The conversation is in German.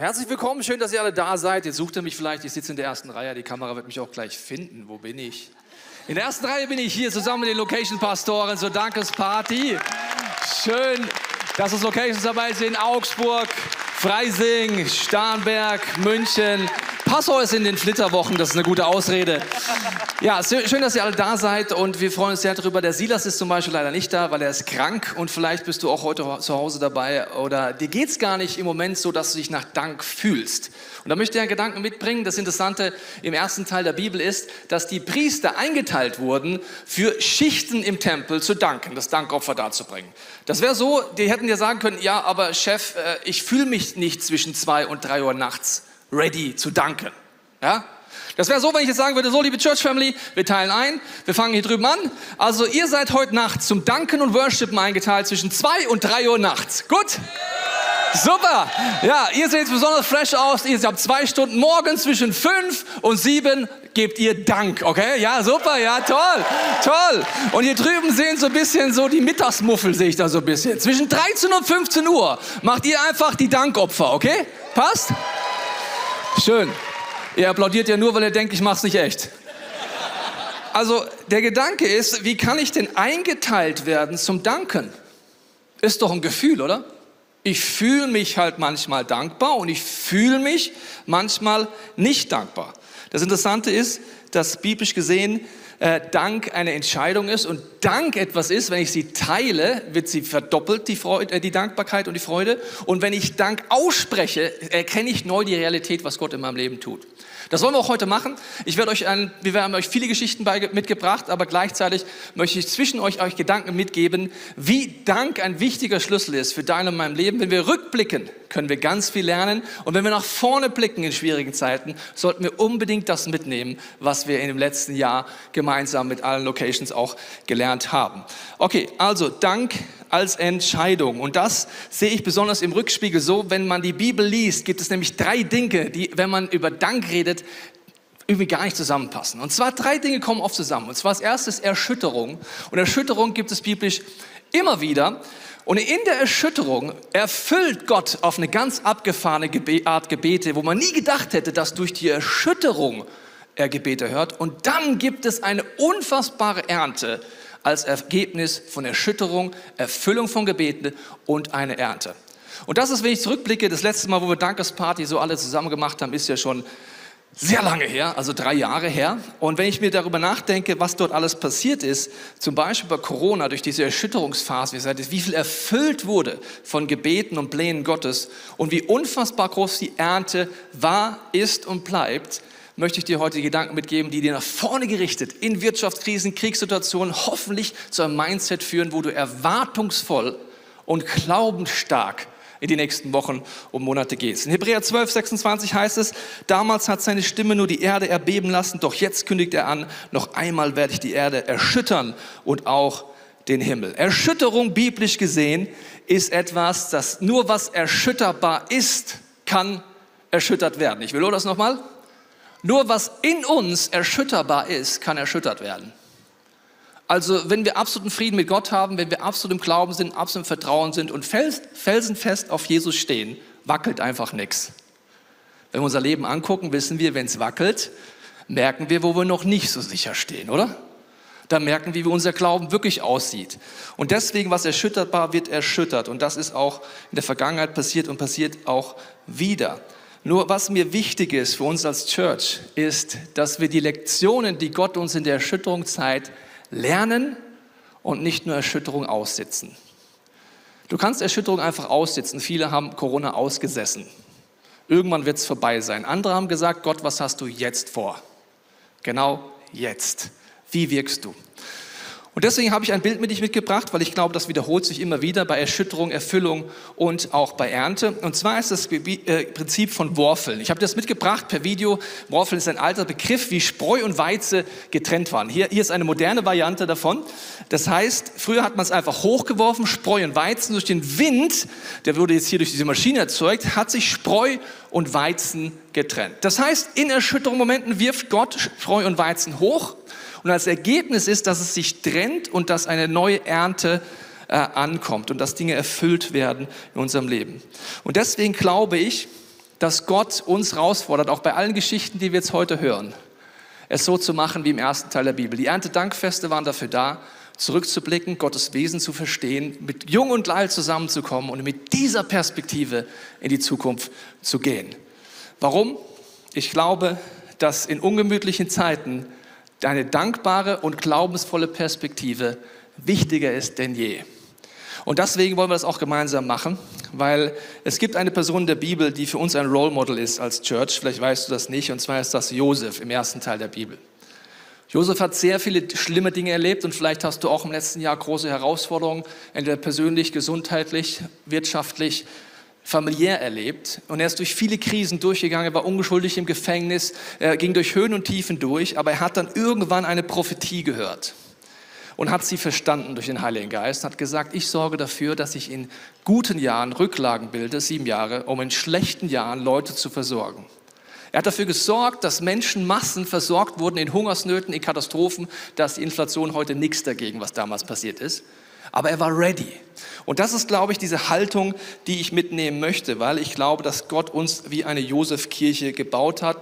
Herzlich willkommen, schön, dass ihr alle da seid. Jetzt sucht ihr mich vielleicht, ich sitze in der ersten Reihe, die Kamera wird mich auch gleich finden. Wo bin ich? In der ersten Reihe bin ich hier zusammen mit den Location-Pastoren zur Dankesparty. Schön, dass es Locations dabei sind. Augsburg, Freising, Starnberg, München, Passau ist in den Flitterwochen, das ist eine gute Ausrede. Ja, schön, dass ihr alle da seid und wir freuen uns sehr darüber. Der Silas ist zum Beispiel leider nicht da, weil er ist krank und vielleicht bist du auch heute zu Hause dabei oder dir geht es gar nicht im Moment so, dass du dich nach Dank fühlst. Und da möchte ich einen Gedanken mitbringen. Das Interessante im ersten Teil der Bibel ist, dass die Priester eingeteilt wurden, für Schichten im Tempel zu danken, das Dankopfer darzubringen. Das wäre so, die hätten dir sagen können, ja, aber Chef, äh, ich fühle mich nicht zwischen zwei und drei Uhr nachts ready zu danken. Ja? Das wäre so, wenn ich jetzt sagen würde, so liebe Church Family, wir teilen ein, wir fangen hier drüben an. Also ihr seid heute Nacht zum Danken und Worshipen eingeteilt zwischen zwei und drei Uhr nachts. Gut? Super. Ja, ihr seht besonders fresh aus. Ihr habt zwei Stunden morgens zwischen fünf und sieben gebt ihr Dank, okay? Ja, super, ja, toll, toll. Und hier drüben sehen so ein bisschen so die Mittagsmuffel, sehe ich da so ein bisschen. Zwischen 13 und 15 Uhr macht ihr einfach die Dankopfer, okay? Passt? Schön. Ihr applaudiert ja nur, weil ihr denkt, ich mach's nicht echt. Also der Gedanke ist, wie kann ich denn eingeteilt werden zum Danken? Ist doch ein Gefühl, oder? Ich fühle mich halt manchmal dankbar und ich fühle mich manchmal nicht dankbar. Das Interessante ist, dass biblisch gesehen äh, Dank eine Entscheidung ist und Dank etwas ist, wenn ich sie teile, wird sie verdoppelt, die, Freude, äh, die Dankbarkeit und die Freude. Und wenn ich Dank ausspreche, erkenne ich neu die Realität, was Gott in meinem Leben tut. Das wollen wir auch heute machen. Ich werde euch ein, wir haben euch viele Geschichten mitgebracht, aber gleichzeitig möchte ich zwischen euch euch Gedanken mitgeben, wie Dank ein wichtiger Schlüssel ist für dein und mein Leben. Wenn wir rückblicken, können wir ganz viel lernen. Und wenn wir nach vorne blicken in schwierigen Zeiten, sollten wir unbedingt das mitnehmen, was wir in dem letzten Jahr gemeinsam mit allen Locations auch gelernt haben. Okay, also Dank als Entscheidung. Und das sehe ich besonders im Rückspiegel so, wenn man die Bibel liest, gibt es nämlich drei Dinge, die, wenn man über Dank redet, irgendwie gar nicht zusammenpassen. Und zwar drei Dinge kommen oft zusammen. Und zwar als erstes Erschütterung. Und Erschütterung gibt es biblisch immer wieder. Und in der Erschütterung erfüllt Gott auf eine ganz abgefahrene Art Gebete, wo man nie gedacht hätte, dass durch die Erschütterung er Gebete hört. Und dann gibt es eine unfassbare Ernte als Ergebnis von Erschütterung, Erfüllung von Gebeten und eine Ernte. Und das ist, wenn ich zurückblicke, das letzte Mal, wo wir Dankesparty so alle zusammen gemacht haben, ist ja schon sehr lange her, also drei Jahre her. Und wenn ich mir darüber nachdenke, was dort alles passiert ist, zum Beispiel bei Corona, durch diese Erschütterungsphase, wie viel erfüllt wurde von Gebeten und Plänen Gottes und wie unfassbar groß die Ernte war, ist und bleibt, möchte ich dir heute Gedanken mitgeben, die dir nach vorne gerichtet in Wirtschaftskrisen, Kriegssituationen hoffentlich zu einem Mindset führen, wo du erwartungsvoll und glaubensstark in die nächsten Wochen und Monate gehst. In Hebräer 12, 26 heißt es, damals hat seine Stimme nur die Erde erbeben lassen, doch jetzt kündigt er an, noch einmal werde ich die Erde erschüttern und auch den Himmel. Erschütterung biblisch gesehen ist etwas, das nur was erschütterbar ist, kann erschüttert werden. Ich will das nochmal. Nur was in uns erschütterbar ist, kann erschüttert werden. Also wenn wir absoluten Frieden mit Gott haben, wenn wir absolut im Glauben sind, absolut im Vertrauen sind und felsenfest auf Jesus stehen, wackelt einfach nichts. Wenn wir unser Leben angucken, wissen wir, wenn es wackelt, merken wir, wo wir noch nicht so sicher stehen, oder? Da merken wir, wie unser Glauben wirklich aussieht. Und deswegen, was erschütterbar wird, erschüttert. Und das ist auch in der Vergangenheit passiert und passiert auch wieder. Nur was mir wichtig ist für uns als Church, ist, dass wir die Lektionen, die Gott uns in der Erschütterung zeigt, lernen und nicht nur Erschütterung aussitzen. Du kannst Erschütterung einfach aussitzen. Viele haben Corona ausgesessen. Irgendwann wird es vorbei sein. Andere haben gesagt, Gott, was hast du jetzt vor? Genau jetzt. Wie wirkst du? Und deswegen habe ich ein Bild mit dich mitgebracht, weil ich glaube, das wiederholt sich immer wieder bei Erschütterung, Erfüllung und auch bei Ernte. Und zwar ist das äh, Prinzip von Worfeln. Ich habe das mitgebracht per Video. Worfeln ist ein alter Begriff, wie Spreu und Weize getrennt waren. Hier, hier ist eine moderne Variante davon. Das heißt, früher hat man es einfach hochgeworfen, Spreu und Weizen. Durch den Wind, der wurde jetzt hier durch diese Maschine erzeugt, hat sich Spreu und Weizen getrennt. Das heißt, in Erschütterungsmomenten wirft Gott Spreu und Weizen hoch und als Ergebnis ist, dass es sich trennt und dass eine neue Ernte äh, ankommt und dass Dinge erfüllt werden in unserem Leben. Und deswegen glaube ich, dass Gott uns herausfordert, auch bei allen Geschichten, die wir jetzt heute hören, es so zu machen wie im ersten Teil der Bibel. Die Erntedankfeste waren dafür da, zurückzublicken, Gottes Wesen zu verstehen, mit Jung und Alt zusammenzukommen und mit dieser Perspektive in die Zukunft zu gehen. Warum? Ich glaube, dass in ungemütlichen Zeiten eine dankbare und glaubensvolle Perspektive wichtiger ist denn je. Und deswegen wollen wir das auch gemeinsam machen, weil es gibt eine Person in der Bibel, die für uns ein Role Model ist als Church. Vielleicht weißt du das nicht, und zwar ist das Josef im ersten Teil der Bibel. Josef hat sehr viele schlimme Dinge erlebt und vielleicht hast du auch im letzten Jahr große Herausforderungen, entweder persönlich, gesundheitlich, wirtschaftlich, familiär erlebt. Und er ist durch viele Krisen durchgegangen, war ungeschuldig im Gefängnis, er ging durch Höhen und Tiefen durch, aber er hat dann irgendwann eine Prophetie gehört und hat sie verstanden durch den Heiligen Geist, hat gesagt, ich sorge dafür, dass ich in guten Jahren Rücklagen bilde, sieben Jahre, um in schlechten Jahren Leute zu versorgen. Er hat dafür gesorgt, dass Menschenmassen versorgt wurden in Hungersnöten, in Katastrophen. Da ist die Inflation heute nichts dagegen, was damals passiert ist. Aber er war ready. Und das ist, glaube ich, diese Haltung, die ich mitnehmen möchte, weil ich glaube, dass Gott uns wie eine Josefkirche gebaut hat,